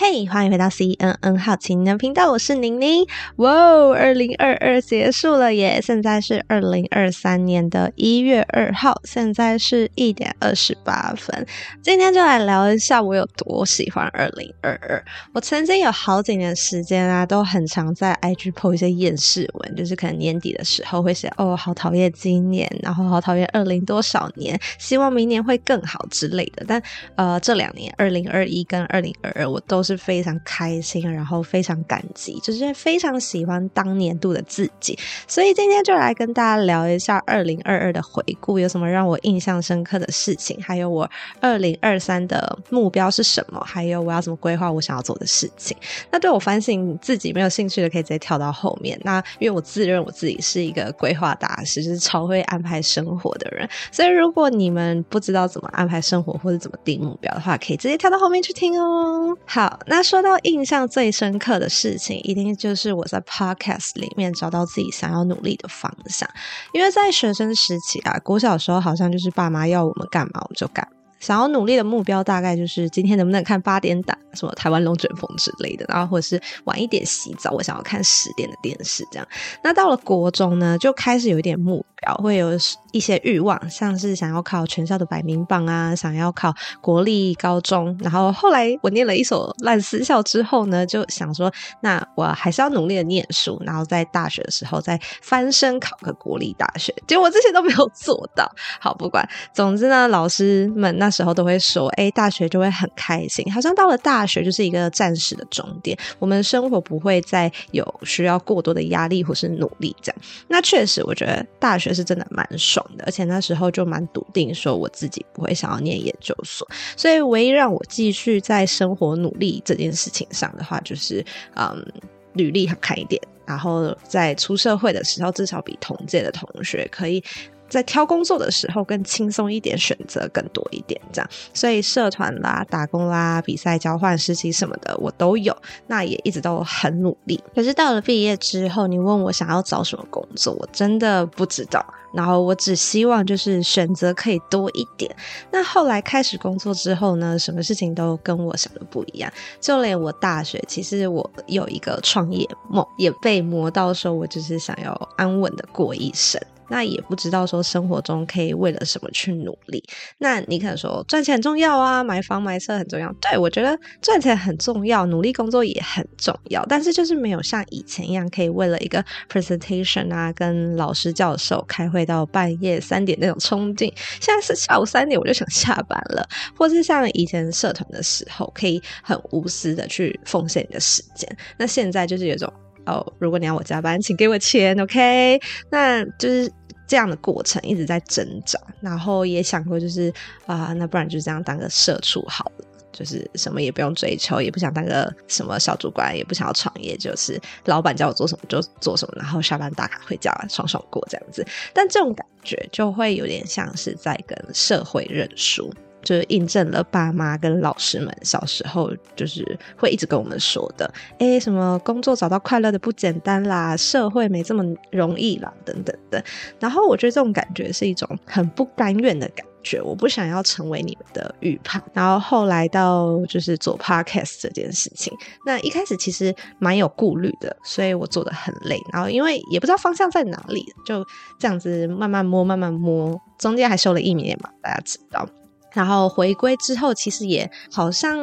嘿欢迎回到 CNN 好奇的频道，我是宁宁。哇哦，二零二二结束了耶，现在是二零二三年的一月二号，现在是一点二十八分。今天就来聊一下我有多喜欢二零二二。我曾经有好几年时间啊，都很常在 IG po 一些厌世文，就是可能年底的时候会写哦，好讨厌今年，然后好讨厌二零多少年，希望明年会更好之类的。但呃，这两年二零二一跟二零二二，我都是非常开心，然后非常感激，就是非常喜欢当年度的自己，所以今天就来跟大家聊一下二零二二的回顾，有什么让我印象深刻的事情，还有我二零二三的目标是什么，还有我要怎么规划我想要做的事情。那对我反省自己没有兴趣的，可以直接跳到后面。那因为我自认我自己是一个规划大师，就是超会安排生活的人，所以如果你们不知道怎么安排生活或者怎么定目标的话，可以直接跳到后面去听哦。好，那说。到印象最深刻的事情，一定就是我在 Podcast 里面找到自己想要努力的方向。因为在学生时期啊，国小时候好像就是爸妈要我们干嘛我们就干。想要努力的目标大概就是今天能不能看八点档，什么台湾龙卷风之类的，然后或者是晚一点洗澡，我想要看十点的电视这样。那到了国中呢，就开始有一点目标，会有一些欲望，像是想要考全校的百名榜啊，想要考国立高中。然后后来我念了一所烂私校之后呢，就想说，那我还是要努力的念书，然后在大学的时候再翻身考个国立大学。结果这些都没有做到。好，不管，总之呢，老师们。那时候都会说，哎，大学就会很开心，好像到了大学就是一个暂时的终点，我们生活不会再有需要过多的压力或是努力这样。那确实，我觉得大学就是真的蛮爽的，而且那时候就蛮笃定说我自己不会想要念研究所，所以唯一让我继续在生活努力这件事情上的话，就是嗯，履历好看一点，然后在出社会的时候，至少比同届的同学可以。在挑工作的时候更轻松一点，选择更多一点，这样。所以社团啦、打工啦、比赛、交换、实习什么的，我都有。那也一直都很努力。可是到了毕业之后，你问我想要找什么工作，我真的不知道。然后我只希望就是选择可以多一点。那后来开始工作之后呢，什么事情都跟我想的不一样。就连我大学，其实我有一个创业梦，也被磨到说，我就是想要安稳的过一生。那也不知道说生活中可以为了什么去努力。那你可能说赚钱很重要啊，买房买车很重要。对，我觉得赚钱很重要，努力工作也很重要。但是就是没有像以前一样，可以为了一个 presentation 啊，跟老师教授开会到半夜三点那种冲劲。现在是下午三点我就想下班了，或是像以前社团的时候，可以很无私的去奉献你的时间。那现在就是有种。哦，如果你要我加班，请给我钱，OK？那就是这样的过程一直在挣扎，然后也想过，就是啊、那不然就这样当个社畜好了，就是什么也不用追求，也不想当个什么小主管，也不想要创业，就是老板叫我做什么就做什么，然后下班打卡回家爽爽过这样子。但这种感觉就会有点像是在跟社会认输。就是印证了爸妈跟老师们小时候就是会一直跟我们说的，诶，什么工作找到快乐的不简单啦，社会没这么容易啦，等等的。然后我觉得这种感觉是一种很不甘愿的感觉，我不想要成为你们的预判。然后后来到就是做 podcast 这件事情，那一开始其实蛮有顾虑的，所以我做的很累。然后因为也不知道方向在哪里，就这样子慢慢摸，慢慢摸，中间还休了一年嘛，大家知道。然后回归之后，其实也好像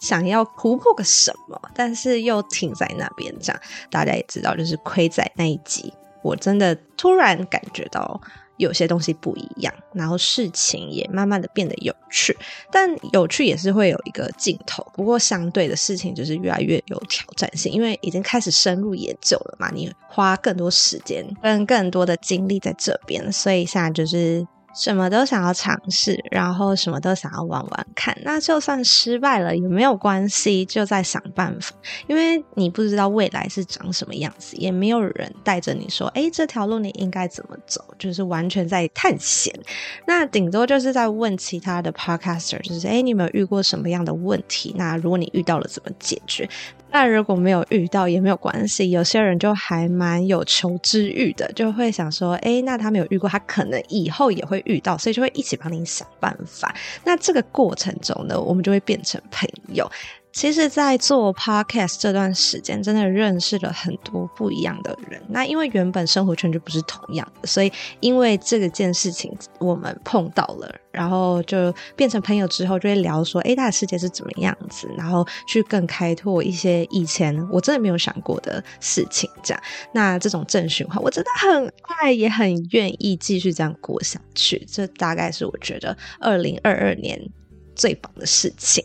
想要突破个什么，但是又停在那边。这样大家也知道，就是亏在那一集，我真的突然感觉到有些东西不一样，然后事情也慢慢的变得有趣。但有趣也是会有一个尽头，不过相对的事情就是越来越有挑战性，因为已经开始深入研究了嘛，你花更多时间跟更多的精力在这边，所以现在就是。什么都想要尝试，然后什么都想要玩玩看。那就算失败了也没有关系，就在想办法。因为你不知道未来是长什么样子，也没有人带着你说：“诶，这条路你应该怎么走？”就是完全在探险。那顶多就是在问其他的 podcaster，就是：“诶，你有没有遇过什么样的问题？那如果你遇到了，怎么解决？”那如果没有遇到也没有关系，有些人就还蛮有求知欲的，就会想说，诶，那他没有遇过，他可能以后也会遇到，所以就会一起帮你想办法。那这个过程中呢，我们就会变成朋友。其实，在做 podcast 这段时间，真的认识了很多不一样的人。那因为原本生活圈就不是同样的，所以因为这个件事情，我们碰到了，然后就变成朋友之后，就会聊说，哎，大的世界是怎么样子，然后去更开拓一些以前我真的没有想过的事情。这样，那这种正循环，我真的很爱，也很愿意继续这样过下去。这大概是我觉得二零二二年最棒的事情。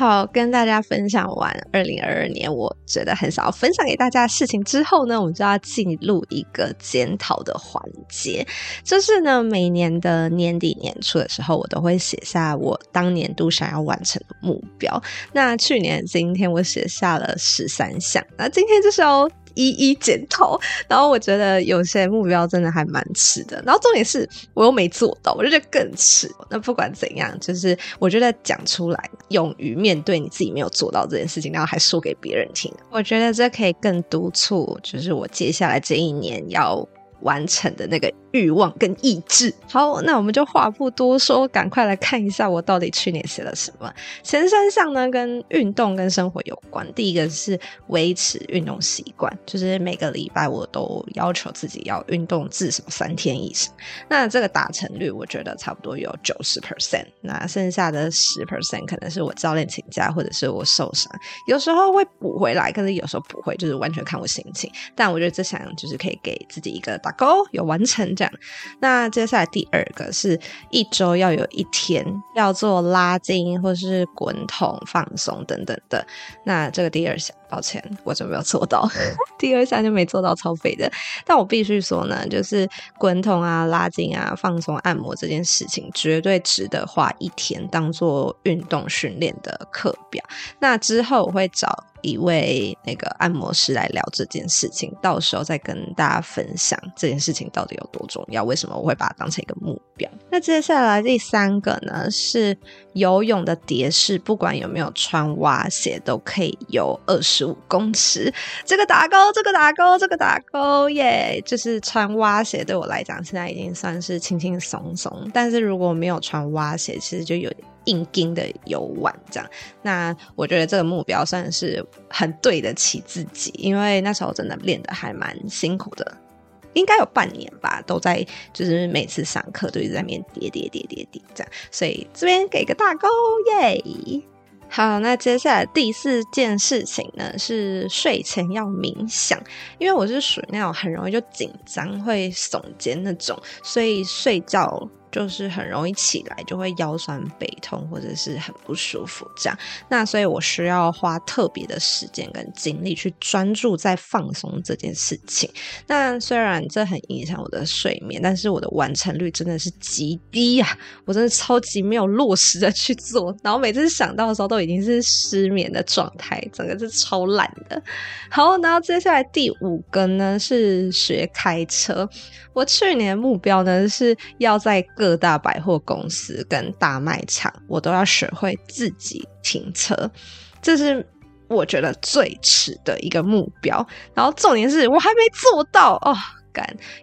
好，跟大家分享完二零二二年我觉得很想要分享给大家的事情之后呢，我们就要进入一个检讨的环节。就是呢，每年的年底年初的时候，我都会写下我当年度想要完成的目标。那去年今天我写下了十三项，那今天就是要一一检讨，然后我觉得有些目标真的还蛮迟的，然后重点是我又没做到，我就觉得更迟。那不管怎样，就是我觉得讲出来，勇于面对你自己没有做到这件事情，然后还说给别人听，我觉得这可以更督促，就是我接下来这一年要完成的那个欲望跟意志。好，那我们就话不多说，赶快来看一下我到底去年写了什么。前三项呢，跟运动跟生活有关。第一个是维持运动习惯，就是每个礼拜我都要求自己要运动至少三天以上。那这个达成率，我觉得差不多有九十 percent。那剩下的十 percent 可能是我教练请假，或者是我受伤，有时候会补回来，可是有时候不会，就是完全看我心情。但我觉得这项就是可以给自己一个打勾，有完成这样。那接下来第二个是一周要有一天要做拉筋或是滚筒放松等等的。那这个第二项，抱歉，我就没有做到。第二项就没做到，超肥的。但我必须说呢，就是滚筒啊、拉筋啊、放松按摩这件事情，绝对值得花一天当做运动训练的课表。那之后我会找。一位那个按摩师来聊这件事情，到时候再跟大家分享这件事情到底有多重要，为什么我会把它当成一个目标。那接下来第三个呢，是游泳的蝶式，不管有没有穿蛙鞋都可以游二十十五公尺。这个打勾，这个打勾，这个打勾耶！就是穿蛙鞋对我来讲，现在已经算是轻轻松松。但是如果没有穿蛙鞋，其实就有。硬硬的游玩这样，那我觉得这个目标算是很对得起自己，因为那时候真的练得还蛮辛苦的，应该有半年吧，都在就是每次上课都一直在那边叠叠叠叠叠这样，所以这边给个大勾耶。好，那接下来第四件事情呢，是睡前要冥想，因为我是属于那种很容易就紧张会耸肩那种，所以睡觉。就是很容易起来就会腰酸背痛或者是很不舒服这样，那所以我需要花特别的时间跟精力去专注在放松这件事情。那虽然这很影响我的睡眠，但是我的完成率真的是极低呀！我真的超级没有落实的去做，然后每次想到的时候都已经是失眠的状态，整个是超懒的。好，然后接下来第五个呢是学开车。我去年目标呢是要在各大百货公司跟大卖场，我都要学会自己停车，这是我觉得最迟的一个目标。然后重点是我还没做到哦。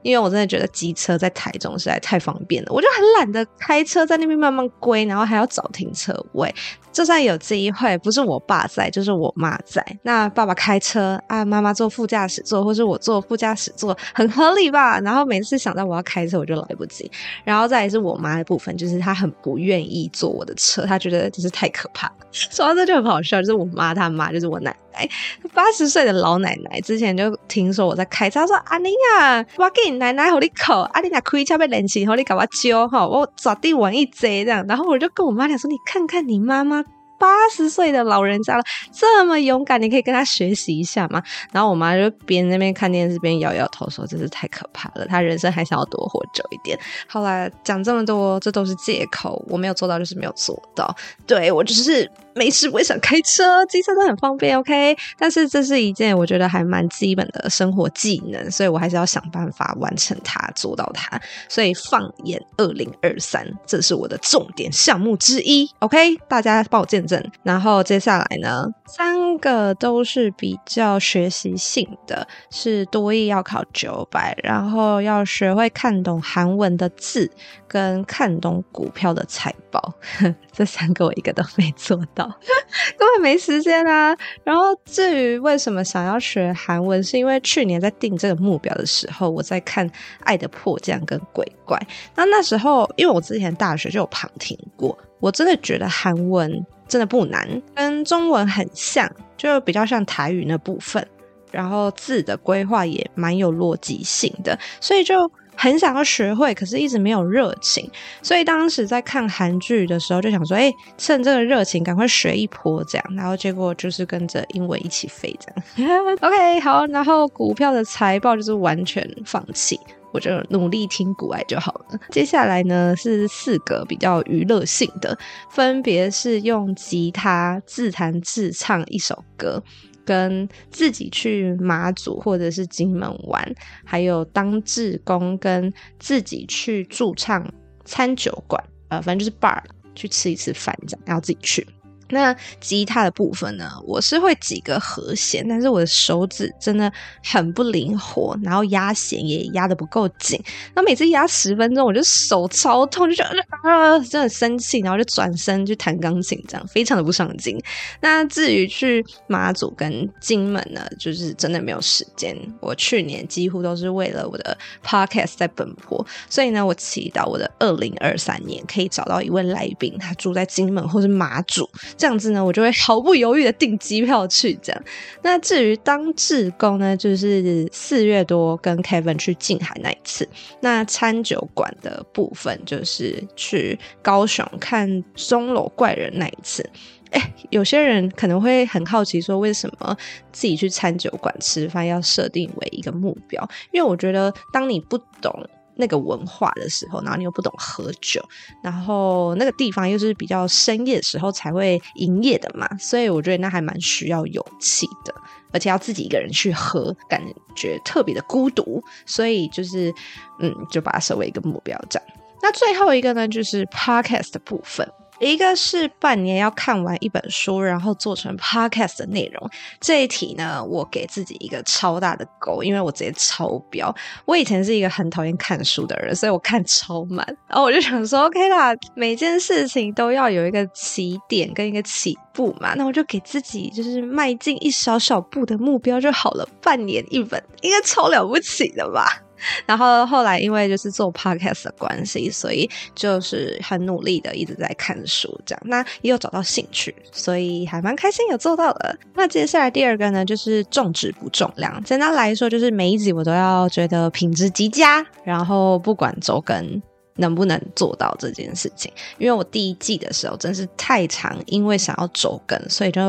因为我真的觉得机车在台中实在太方便了，我就很懒得开车在那边慢慢归，然后还要找停车位。就算有机会，不是我爸在，就是我妈在。那爸爸开车啊，妈妈坐副驾驶座，或是我坐副驾驶座，很合理吧？然后每次想到我要开车，我就来不及。然后再也是我妈的部分，就是她很不愿意坐我的车，她觉得就是太可怕了。说到这就很好笑，就是我妈她妈就是我奶奶，八十岁的老奶奶，之前就听说我在开车，她说阿玲啊，我给你奶奶好你口，阿玲啊开车被冷气，好你搞我揪哈，我抓地玩一贼这样。然后我就跟我妈讲说，你看看你妈妈。八十岁的老人家了，这么勇敢，你可以跟他学习一下吗？然后我妈就边那边看电视边摇摇头说：“真是太可怕了，他人生还想要多活久一点。”后来讲这么多，这都是借口，我没有做到就是没有做到。对，我只是。没事，我也想开车，机车都很方便，OK。但是这是一件我觉得还蛮基本的生活技能，所以我还是要想办法完成它，做到它。所以放眼二零二三，这是我的重点项目之一，OK。大家帮我见证。然后接下来呢，三个都是比较学习性的，是多益要考九百，然后要学会看懂韩文的字，跟看懂股票的财报。这三个我一个都没做到，根本没时间啊。然后至于为什么想要学韩文，是因为去年在定这个目标的时候，我在看《爱的迫降》跟《鬼怪》。那那时候，因为我之前大学就有旁听过，我真的觉得韩文真的不难，跟中文很像，就比较像台语那部分。然后字的规划也蛮有逻辑性的，所以就很想要学会，可是一直没有热情。所以当时在看韩剧的时候，就想说，哎，趁这个热情赶快学一波这样。然后结果就是跟着英文一起飞这样。OK，好，然后股票的财报就是完全放弃，我就努力听股爱就好了。接下来呢是四个比较娱乐性的，分别是用吉他自弹自唱一首歌。跟自己去马祖或者是金门玩，还有当志工，跟自己去驻唱餐酒馆，呃，反正就是 bar 去吃一次饭这样，然后自己去。那吉他的部分呢，我是会几个和弦，但是我的手指真的很不灵活，然后压弦也压得不够紧。那每次压十分钟，我就手超痛，就觉得啊，真的生气，然后就转身去弹钢琴，这样非常的不上进。那至于去马祖跟金门呢，就是真的没有时间。我去年几乎都是为了我的 podcast 在奔波，所以呢，我祈祷我的二零二三年可以找到一位来宾，他住在金门或是马祖。这样子呢，我就会毫不犹豫的订机票去。这样，那至于当志工呢，就是四月多跟 Kevin 去静海那一次。那餐酒馆的部分就是去高雄看钟楼怪人那一次。哎，有些人可能会很好奇，说为什么自己去餐酒馆吃饭要设定为一个目标？因为我觉得，当你不懂。那个文化的时候，然后你又不懂喝酒，然后那个地方又是比较深夜的时候才会营业的嘛，所以我觉得那还蛮需要勇气的，而且要自己一个人去喝，感觉特别的孤独，所以就是嗯，就把它设为一个目标这样。那最后一个呢，就是 podcast 的部分。一个是半年要看完一本书，然后做成 podcast 的内容。这一题呢，我给自己一个超大的勾，因为我直接超标。我以前是一个很讨厌看书的人，所以我看超慢。然后我就想说，OK 啦，每件事情都要有一个起点跟一个起步嘛，那我就给自己就是迈进一小小步的目标就好了。半年一本，应该超了不起的吧？然后后来因为就是做 podcast 的关系，所以就是很努力的一直在看书，这样，那也有找到兴趣，所以还蛮开心有做到的。那接下来第二个呢，就是重质不重量。简单来说，就是每一集我都要觉得品质极佳，然后不管周更。能不能做到这件事情？因为我第一季的时候真是太长，因为想要走更，所以就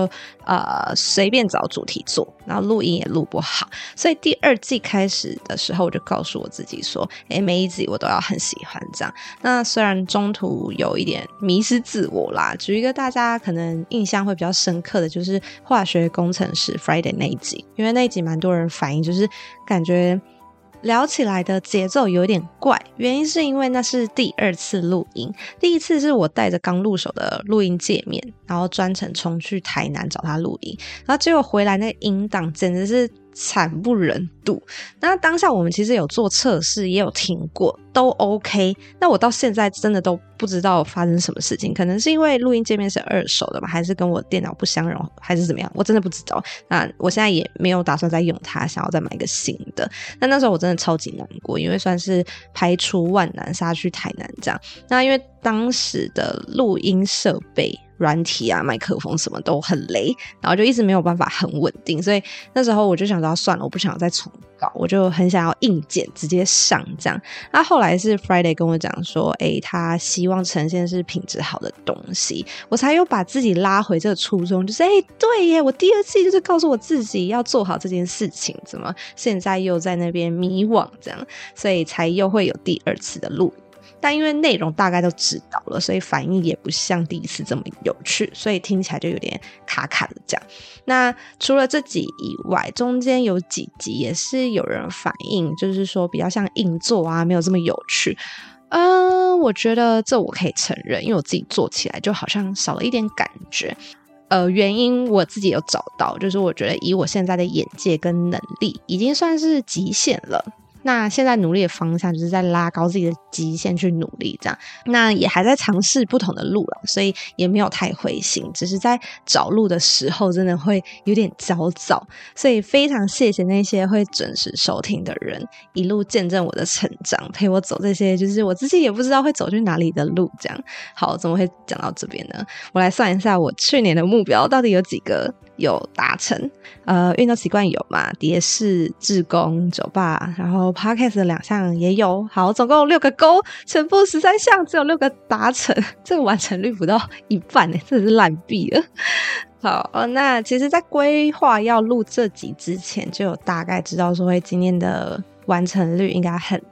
呃随便找主题做，然后录音也录不好。所以第二季开始的时候，我就告诉我自己说：“诶，每一集我都要很喜欢这样。”那虽然中途有一点迷失自我啦，举一个大家可能印象会比较深刻的就是化学工程师 Friday 那一集，因为那一集蛮多人反映，就是感觉。聊起来的节奏有点怪，原因是因为那是第二次录音，第一次是我带着刚入手的录音界面，然后专程冲去台南找他录音，然后结果回来那个音档简直是。惨不忍睹。那当下我们其实有做测试，也有听过，都 OK。那我到现在真的都不知道发生什么事情，可能是因为录音界面是二手的吧，还是跟我电脑不相容，还是怎么样？我真的不知道。那我现在也没有打算再用它，想要再买一个新的。那那时候我真的超级难过，因为算是排除万难杀去台南这样。那因为当时的录音设备。软体啊，麦克风什么都很雷，然后就一直没有办法很稳定，所以那时候我就想到算了，我不想再重搞，我就很想要硬件直接上这样。那后来是 Friday 跟我讲说，哎、欸，他希望呈现是品质好的东西，我才又把自己拉回这个初衷，就是哎、欸，对耶，我第二次就是告诉我自己要做好这件事情，怎么现在又在那边迷惘这样，所以才又会有第二次的录。但因为内容大概都知道了，所以反应也不像第一次这么有趣，所以听起来就有点卡卡的这样。那除了这集以外，中间有几集也是有人反映，就是说比较像硬座啊，没有这么有趣。嗯、我觉得这我可以承认，因为我自己做起来就好像少了一点感觉。呃，原因我自己有找到，就是我觉得以我现在的眼界跟能力，已经算是极限了。那现在努力的方向就是在拉高自己的极限去努力，这样。那也还在尝试不同的路了，所以也没有太灰心，只是在找路的时候真的会有点焦躁。所以非常谢谢那些会准时收听的人，一路见证我的成长，陪我走这些就是我自己也不知道会走去哪里的路。这样。好，怎么会讲到这边呢？我来算一下我去年的目标到底有几个。有达成，呃，运动习惯有嘛？蝶式、志工、酒吧，然后 Podcast 的两项也有，好，总共六个勾，全部十三项，只有六个达成，这个完成率不到一半呢，这是烂币了。好，那其实，在规划要录这集之前，就有大概知道说会今天的。完成率应该很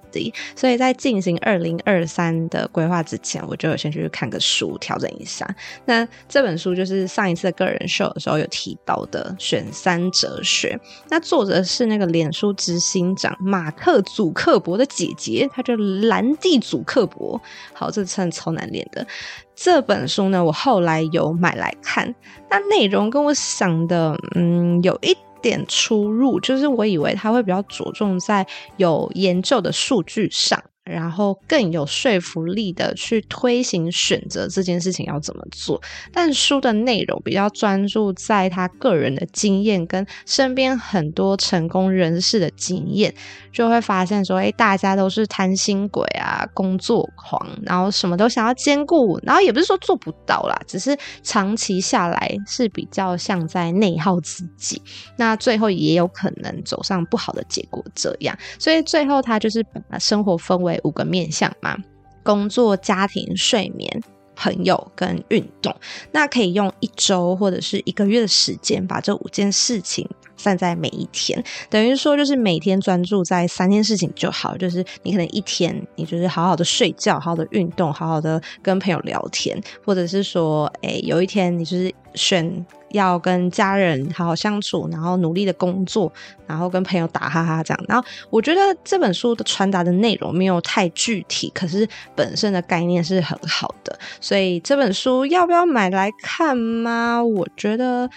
所以在进行二零二三的规划之前，我就先去看个书，调整一下。那这本书就是上一次的个人秀的时候有提到的《选三哲学》，那作者是那个脸书执行长马克·祖克伯的姐姐，她叫兰蒂·祖克伯。好，这称超难念的。这本书呢，我后来有买来看，那内容跟我想的，嗯，有一。点出入，就是我以为他会比较着重在有研究的数据上。然后更有说服力的去推行选择这件事情要怎么做，但书的内容比较专注在他个人的经验跟身边很多成功人士的经验，就会发现说，哎，大家都是贪心鬼啊，工作狂，然后什么都想要兼顾，然后也不是说做不到啦，只是长期下来是比较像在内耗自己，那最后也有可能走上不好的结果这样，所以最后他就是把生活分为。五个面向嘛，工作、家庭、睡眠、朋友跟运动。那可以用一周或者是一个月的时间，把这五件事情散在每一天。等于说，就是每天专注在三件事情就好。就是你可能一天，你就是好好的睡觉，好好的运动，好好的跟朋友聊天，或者是说，诶，有一天你就是选。要跟家人好好相处，然后努力的工作，然后跟朋友打哈哈这样。然后我觉得这本书的传达的内容没有太具体，可是本身的概念是很好的。所以这本书要不要买来看吗？我觉得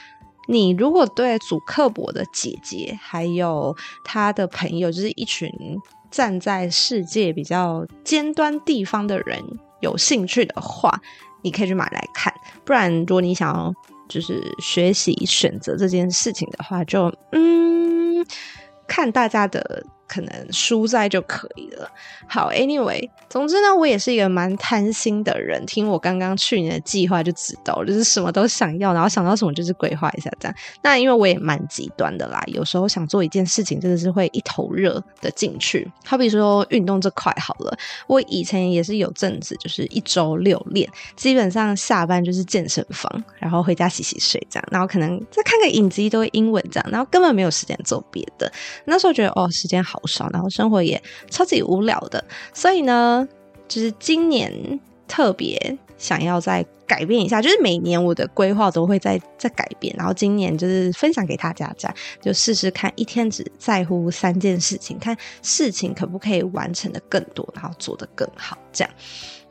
你如果对祖克伯的姐姐还有他的朋友，就是一群站在世界比较尖端地方的人有兴趣的话，你可以去买来看。不然，如果你想要。就是学习选择这件事情的话，就嗯，看大家的。可能书在就可以了。好，Anyway，总之呢，我也是一个蛮贪心的人。听我刚刚去年的计划就知道，就是什么都想要，然后想到什么就是规划一下这样。那因为我也蛮极端的啦，有时候想做一件事情，真的是会一头热的进去。好比说运动这块好了，我以前也是有阵子就是一周六练，基本上下班就是健身房，然后回家洗洗睡这样，然后可能再看个影集都会英文这样，然后根本没有时间做别的。那时候觉得哦，时间好。少，然后生活也超级无聊的，所以呢，就是今年特别想要再改变一下，就是每年我的规划都会再再改变，然后今年就是分享给大家，这样就试试看，一天只在乎三件事情，看事情可不可以完成的更多，然后做得更好，这样。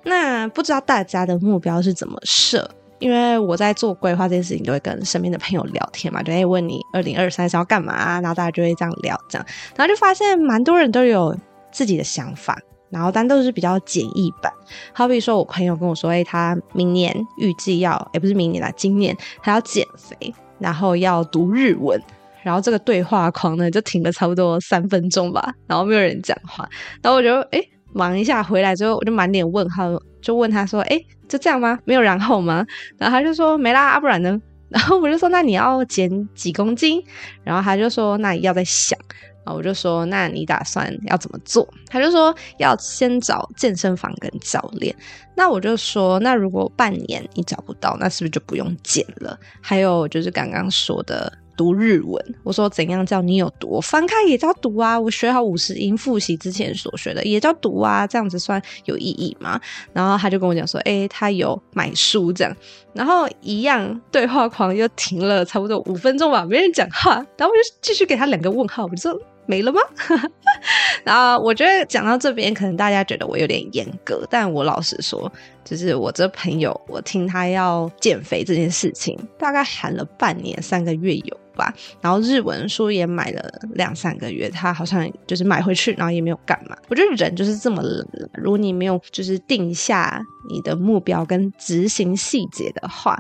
那不知道大家的目标是怎么设？因为我在做规划这件事情，都会跟身边的朋友聊天嘛，就会问你二零二三想要干嘛啊，然后大家就会这样聊，这样，然后就发现蛮多人都有自己的想法，然后但都是比较简易版。好比说我朋友跟我说，哎，他明年预计要，也不是明年啦，今年他要减肥，然后要读日文，然后这个对话框呢就停了差不多三分钟吧，然后没有人讲话，然后我就哎忙一下回来之后，我就满脸问号。就问他说：“哎，就这样吗？没有然后吗？”然后他就说：“没啦，不然呢？” 然后我就说：“那你要减几公斤？”然后他就说：“那你要再想。”啊我就说：“那你打算要怎么做？”他就说：“要先找健身房跟教练。”那我就说：“那如果半年你找不到，那是不是就不用减了？”还有就是刚刚说的。读日文，我说怎样叫你有读？翻开也叫读啊！我学好五十音复习之前所学的也叫读啊！这样子算有意义吗？然后他就跟我讲说，诶、他有买书这样，然后一样对话框又停了差不多五分钟吧，没人讲话，然后我就继续给他两个问号，我就说没了吗？然后我觉得讲到这边，可能大家觉得我有点严格，但我老实说，就是我这朋友，我听他要减肥这件事情，大概喊了半年、三个月有吧。然后日文书也买了两三个月，他好像就是买回去，然后也没有干嘛。我觉得人就是这么冷，如果你没有就是定下你的目标跟执行细节的话。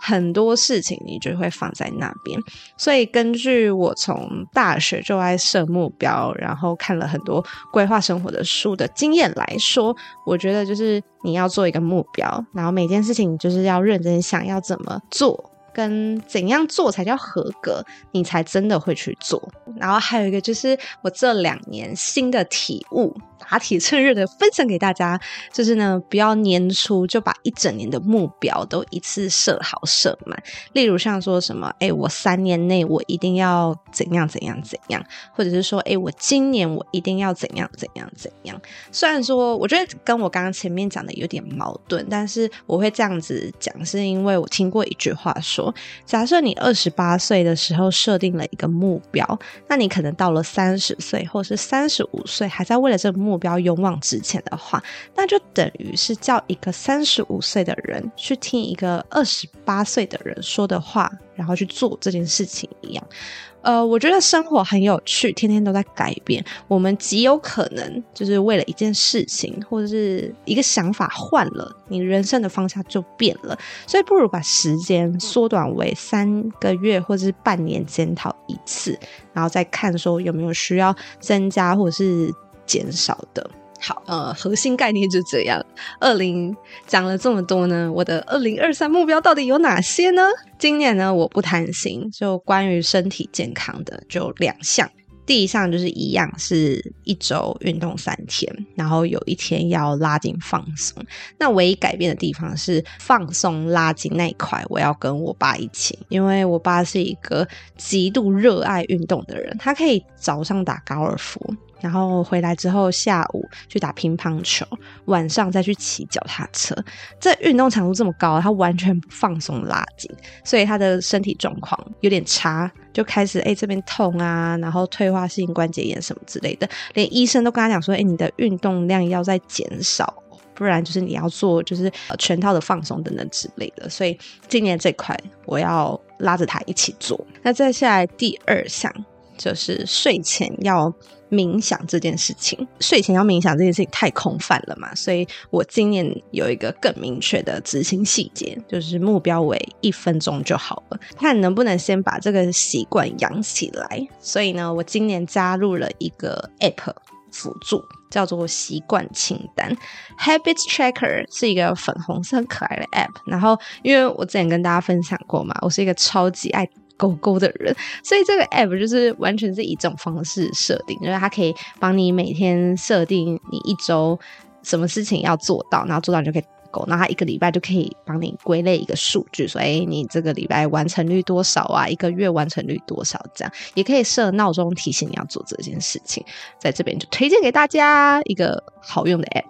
很多事情你就会放在那边，所以根据我从大学就爱设目标，然后看了很多规划生活的书的经验来说，我觉得就是你要做一个目标，然后每件事情就是要认真想要怎么做。跟怎样做才叫合格，你才真的会去做。然后还有一个就是我这两年新的体悟，打铁趁热的分享给大家，就是呢，不要年初就把一整年的目标都一次设好设满。例如像说什么，哎、我三年内我一定要怎样怎样怎样，或者是说，哎、我今年我一定要怎样怎样怎样。虽然说我觉得跟我刚刚前面讲的有点矛盾，但是我会这样子讲，是因为我听过一句话说。假设你二十八岁的时候设定了一个目标，那你可能到了三十岁或是三十五岁还在为了这个目标勇往直前的话，那就等于是叫一个三十五岁的人去听一个二十八岁的人说的话，然后去做这件事情一样。呃，我觉得生活很有趣，天天都在改变。我们极有可能就是为了一件事情或者是一个想法换了，你人生的方向就变了。所以不如把时间缩短为三个月或者是半年检讨一次，然后再看说有没有需要增加或者是减少的。好，呃，核心概念就这样。二零讲了这么多呢，我的二零二三目标到底有哪些呢？今年呢，我不贪心，就关于身体健康的就两项。第一项就是一样，是一周运动三天，然后有一天要拉筋放松。那唯一改变的地方是放松拉筋那一块，我要跟我爸一起，因为我爸是一个极度热爱运动的人，他可以早上打高尔夫。然后回来之后，下午去打乒乓球，晚上再去骑脚踏车。这运动强度这么高，他完全不放松拉筋，所以他的身体状况有点差，就开始哎这边痛啊，然后退化性关节炎什么之类的，连医生都跟他讲说，哎你的运动量要再减少，不然就是你要做就是全套的放松等等之类的。所以今年这块我要拉着他一起做。那再下来第二项就是睡前要。冥想这件事情，睡前要冥想这件事情太空泛了嘛，所以我今年有一个更明确的执行细节，就是目标为一分钟就好了，看能不能先把这个习惯养起来。所以呢，我今年加入了一个 app 辅助，叫做习惯清单，Habit Tracker），是一个粉红色可爱的 app。然后，因为我之前跟大家分享过嘛，我是一个超级爱。狗狗的人，所以这个 app 就是完全是以这种方式设定，就是它可以帮你每天设定你一周什么事情要做到，然后做到你就可以狗，然后它一个礼拜就可以帮你归类一个数据，说哎，你这个礼拜完成率多少啊？一个月完成率多少？这样也可以设闹钟提醒你要做这件事情，在这边就推荐给大家一个好用的 app。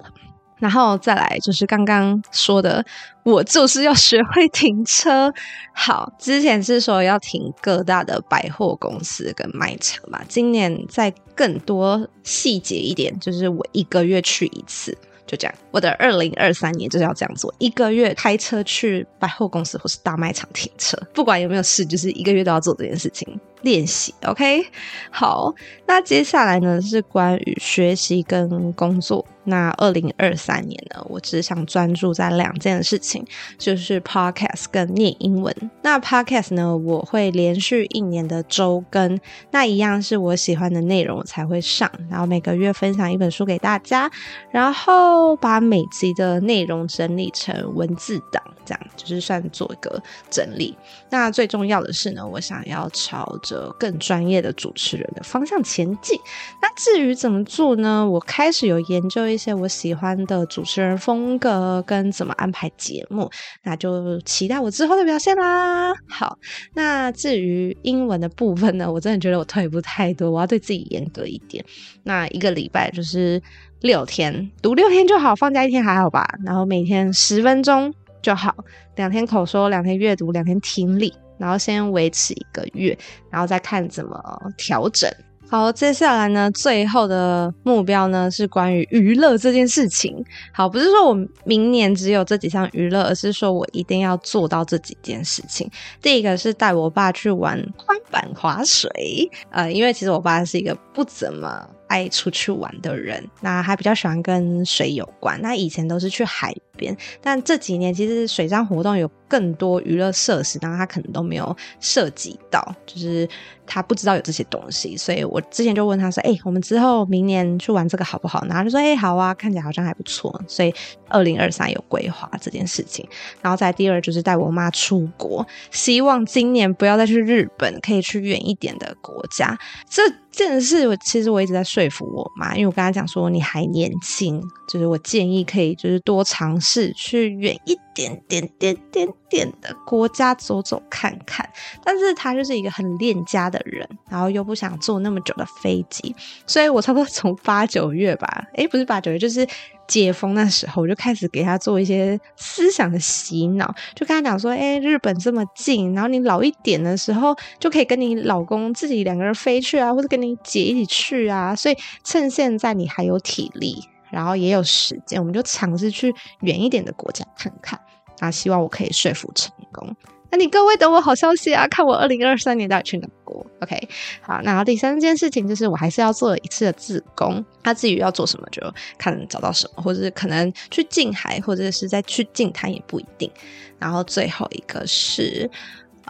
然后再来就是刚刚说的，我就是要学会停车。好，之前是说要停各大的百货公司跟卖场嘛，今年再更多细节一点，就是我一个月去一次。就这样，我的二零二三年就是要这样做，一个月开车去百货公司或是大卖场停车，不管有没有事，就是一个月都要做这件事情。练习，OK，好，那接下来呢是关于学习跟工作。那二零二三年呢，我只想专注在两件事情，就是 Podcast 跟念英文。那 Podcast 呢，我会连续一年的周更，那一样是我喜欢的内容我才会上，然后每个月分享一本书给大家，然后把每集的内容整理成文字档，这样就是算做一个整理。那最重要的是呢，我想要朝着更专业的主持人的方向前进。那至于怎么做呢？我开始有研究一些我喜欢的主持人风格跟怎么安排节目，那就期待我之后的表现啦。好，那至于英文的部分呢，我真的觉得我退步太多，我要对自己严格一点。那一个礼拜就是六天，读六天就好，放假一天还好吧。然后每天十分钟就好，两天口说，两天阅读，两天听力。然后先维持一个月，然后再看怎么调整。好，接下来呢，最后的目标呢是关于娱乐这件事情。好，不是说我明年只有这几项娱乐，而是说我一定要做到这几件事情。第一个是带我爸去玩宽板滑水，呃，因为其实我爸是一个不怎么爱出去玩的人，那他比较喜欢跟水有关。那以前都是去海边，但这几年其实水上活动有更多娱乐设施，然后他可能都没有涉及到，就是。他不知道有这些东西，所以我之前就问他说：“哎、我们之后明年去玩这个好不好？”然后就说：“哎、好啊，看起来好像还不错。”所以二零二三有规划这件事情。然后再第二就是带我妈出国，希望今年不要再去日本，可以去远一点的国家。这件事我其实我一直在说服我妈，因为我跟她讲说：“你还年轻，就是我建议可以就是多尝试去远一点点点点点的国家走走看看。”但是他就是一个很恋家的。人，然后又不想坐那么久的飞机，所以我差不多从八九月吧，诶，不是八九月，就是解封那时候，我就开始给他做一些思想的洗脑，就跟他讲说，诶，日本这么近，然后你老一点的时候就可以跟你老公自己两个人飞去啊，或者跟你姐一起去啊，所以趁现在你还有体力，然后也有时间，我们就尝试去远一点的国家看看，啊，希望我可以说服成功。那你各位等我好消息啊！看我二零二三年到底去哪国？OK，好，那第三件事情就是我还是要做一次的自工。他至于要做什么，就看找到什么，或者是可能去近海，或者是再去近滩也不一定。然后最后一个是。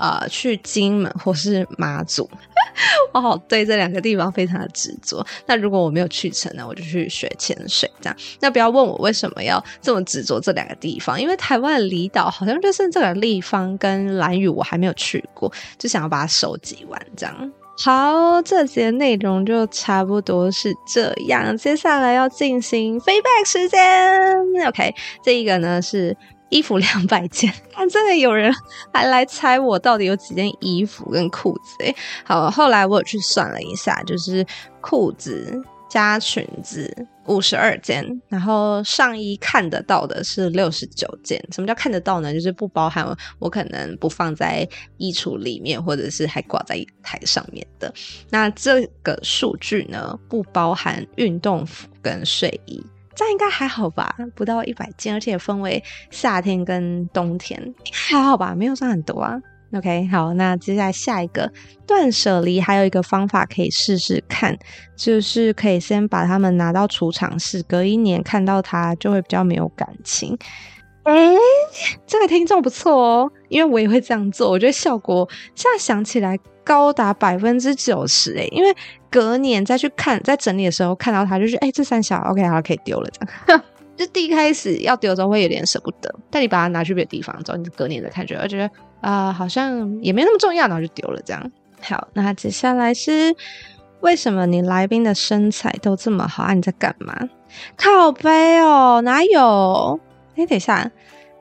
呃，去金门 或是马祖，我好对这两个地方非常的执着。那如果我没有去成呢，我就去学潜水这样。那不要问我为什么要这么执着这两个地方，因为台湾的离岛好像就剩这个地方跟兰屿，我还没有去过，就想要把它收集完这样。好，这节内容就差不多是这样。接下来要进行 feedback 时间，OK，这一个呢是。衣服 两百件，但 真的有人还来猜我到底有几件衣服跟裤子诶。好，后来我有去算了一下，就是裤子加裙子五十二件，然后上衣看得到的是六十九件。什么叫看得到呢？就是不包含我可能不放在衣橱里面，或者是还挂在台上面的。那这个数据呢，不包含运动服跟睡衣。这样应该还好吧，不到一百件，而且分为夏天跟冬天，还好吧，没有算很多啊。OK，好，那接下来下一个断舍离，还有一个方法可以试试看，就是可以先把它们拿到储藏室，隔一年看到它就会比较没有感情。哎，这个听众不错哦，因为我也会这样做，我觉得效果现在想起来高达百分之九十诶，因为。隔年再去看，在整理的时候看到它，就是哎、欸，这三小 OK，好可以丢了，这样。就第一开始要丢的时候会有点舍不得，但你把它拿去别的地方之后，你隔年再看，觉得觉得啊、呃，好像也没那么重要，然后就丢了这样。好，那接下来是为什么你来宾的身材都这么好啊？你在干嘛？靠背哦，哪有？哎、欸，等一下，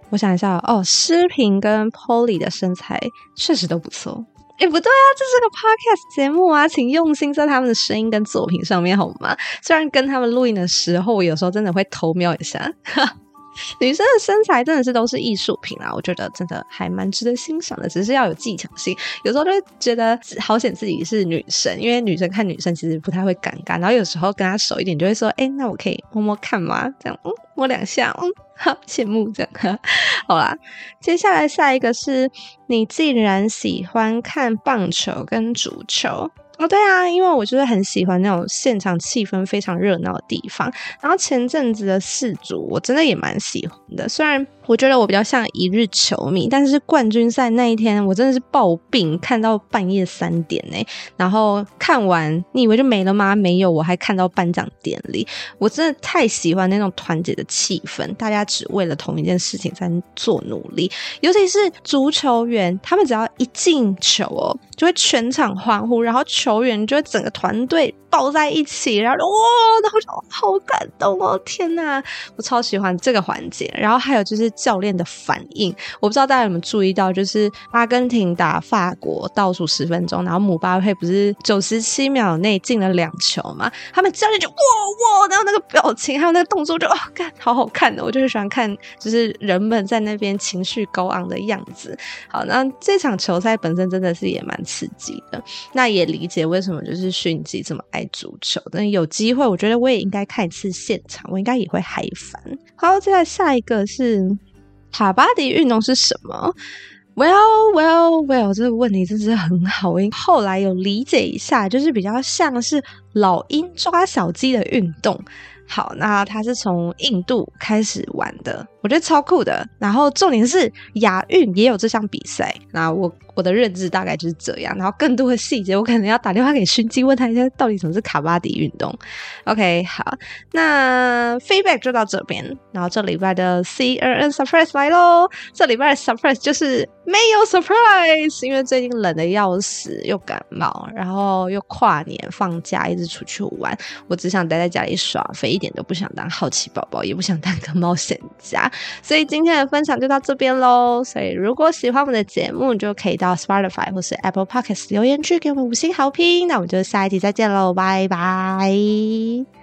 我想一下哦，诗萍跟 Polly 的身材确实都不错。哎，不对啊，这是个 podcast 节目啊，请用心在他们的声音跟作品上面好吗？虽然跟他们录音的时候，我有时候真的会偷瞄一下。女生的身材真的是都是艺术品啊，我觉得真的还蛮值得欣赏的，只是要有技巧性。有时候就会觉得好显自己是女生，因为女生看女生其实不太会尴尬，然后有时候跟她熟一点，就会说：“哎，那我可以摸摸看吗？”这样，嗯，摸两下，嗯，羡慕这样。好啦，接下来下一个是你竟然喜欢看棒球跟足球。哦，对啊，因为我就是很喜欢那种现场气氛非常热闹的地方。然后前阵子的世足，我真的也蛮喜欢的，虽然。我觉得我比较像一日球迷，但是冠军赛那一天我真的是暴病，看到半夜三点呢。然后看完，你以为就没了吗？没有，我还看到颁奖典礼。我真的太喜欢那种团结的气氛，大家只为了同一件事情在做努力。尤其是足球员，他们只要一进球哦，就会全场欢呼，然后球员就会整个团队抱在一起，然后哇，然后就好感动哦！天哪，我超喜欢这个环节。然后还有就是教练的反应，我不知道大家有没有注意到，就是阿根廷打法国倒数十分钟，然后姆巴佩不是九十七秒内进了两球嘛？他们教练就哇哇，然后那个表情还有那个动作就啊，看好好看的，我就是喜欢看，就是人们在那边情绪高昂的样子。好，那这场球赛本身真的是也蛮刺激的，那也理解为什么就是迅吉这么爱足球。但有机会，我觉得我也应该看一次现场，我应该也会嗨翻。好，接下来下一个是塔巴迪运动是什么？Well, well, well，这个问题真是很好，因后来有理解一下，就是比较像是老鹰抓小鸡的运动。好，那他是从印度开始玩的，我觉得超酷的。然后重点是亚运也有这项比赛。那我。我的认知大概就是这样，然后更多的细节我可能要打电话给勋基问他一下，到底什么是卡巴迪运动。OK，好，那 feedback 就到这边，然后这礼拜的 CNN surprise 来喽。这礼拜的 surprise 就是没有 surprise，因为最近冷的要死，又感冒，然后又跨年放假，一直出去玩，我只想待在家里耍废，一点都不想当好奇宝宝，也不想当个冒险家。所以今天的分享就到这边喽。所以如果喜欢我们的节目，就可以到。Spotify 或是 Apple Podcast 留言区给我们五星好评，那我们就下一集再见喽，拜拜。